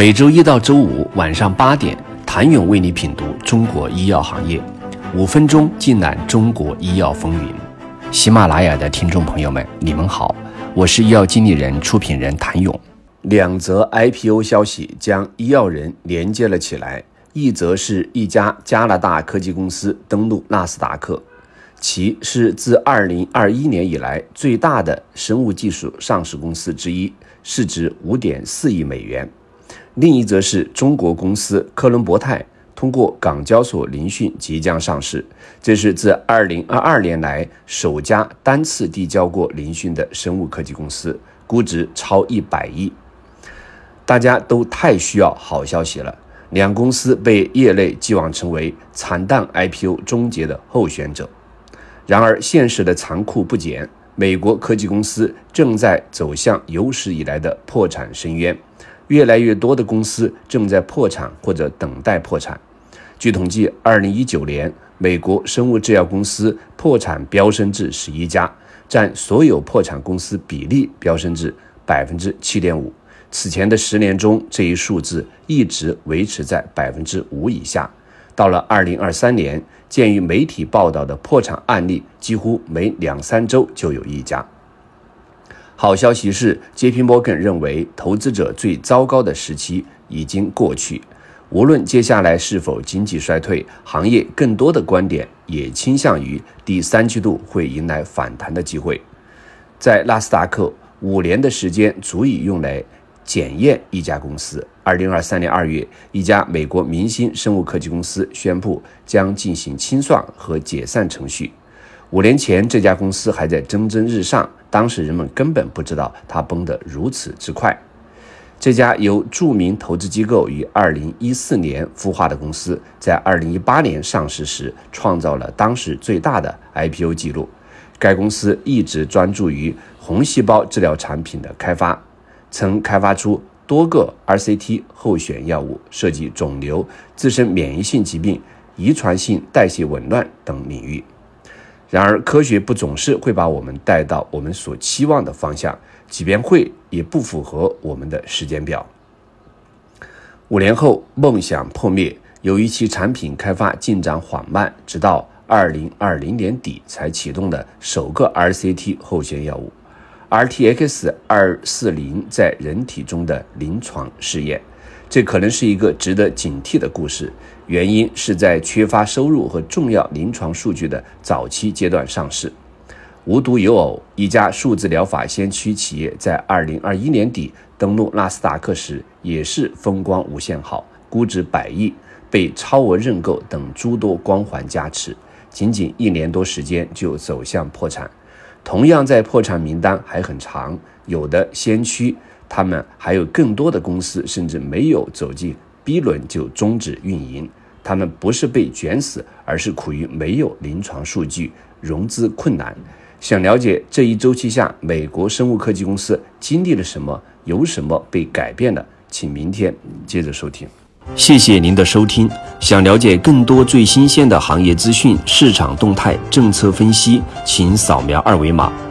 每周一到周五晚上八点，谭勇为你品读中国医药行业，五分钟尽览中国医药风云。喜马拉雅的听众朋友们，你们好，我是医药经理人、出品人谭勇。两则 IPO 消息将医药人连接了起来，一则是一家加拿大科技公司登陆纳斯达克，其是自2021年以来最大的生物技术上市公司之一，市值5.4亿美元。另一则是中国公司科伦博泰通过港交所聆讯即将上市，这是自2022年来首家单次递交过聆讯的生物科技公司，估值超一百亿。大家都太需要好消息了，两公司被业内寄望成为惨淡 IPO 终结的候选者。然而，现实的残酷不减，美国科技公司正在走向有史以来的破产深渊。越来越多的公司正在破产或者等待破产。据统计，二零一九年美国生物制药公司破产飙升至十一家，占所有破产公司比例飙升至百分之七点五。此前的十年中，这一数字一直维持在百分之五以下。到了二零二三年，鉴于媒体报道的破产案例，几乎每两三周就有一家。好消息是，J.P. Morgan 认为投资者最糟糕的时期已经过去。无论接下来是否经济衰退，行业更多的观点也倾向于第三季度会迎来反弹的机会。在纳斯达克，五年的时间足以用来检验一家公司。二零二三年二月，一家美国明星生物科技公司宣布将进行清算和解散程序。五年前，这家公司还在蒸蒸日上，当时人们根本不知道它崩得如此之快。这家由著名投资机构于2014年孵化的公司，在2018年上市时创造了当时最大的 IPO 记录。该公司一直专注于红细胞治疗产品的开发，曾开发出多个 RCT 候选药物，涉及肿瘤、自身免疫性疾病、遗传性代谢紊乱等领域。然而，科学不总是会把我们带到我们所期望的方向，即便会，也不符合我们的时间表。五年后，梦想破灭，由于其产品开发进展缓慢，直到二零二零年底才启动的首个 RCT 候选药物 RTX 二四零在人体中的临床试验。这可能是一个值得警惕的故事，原因是在缺乏收入和重要临床数据的早期阶段上市。无独有偶，一家数字疗法先驱企业在2021年底登陆纳斯达克时，也是风光无限好，估值百亿，被超额认购等诸多光环加持，仅仅一年多时间就走向破产。同样，在破产名单还很长，有的先驱。他们还有更多的公司，甚至没有走进 B 轮就终止运营。他们不是被卷死，而是苦于没有临床数据、融资困难。想了解这一周期下美国生物科技公司经历了什么，有什么被改变的，请明天接着收听。谢谢您的收听。想了解更多最新鲜的行业资讯、市场动态、政策分析，请扫描二维码。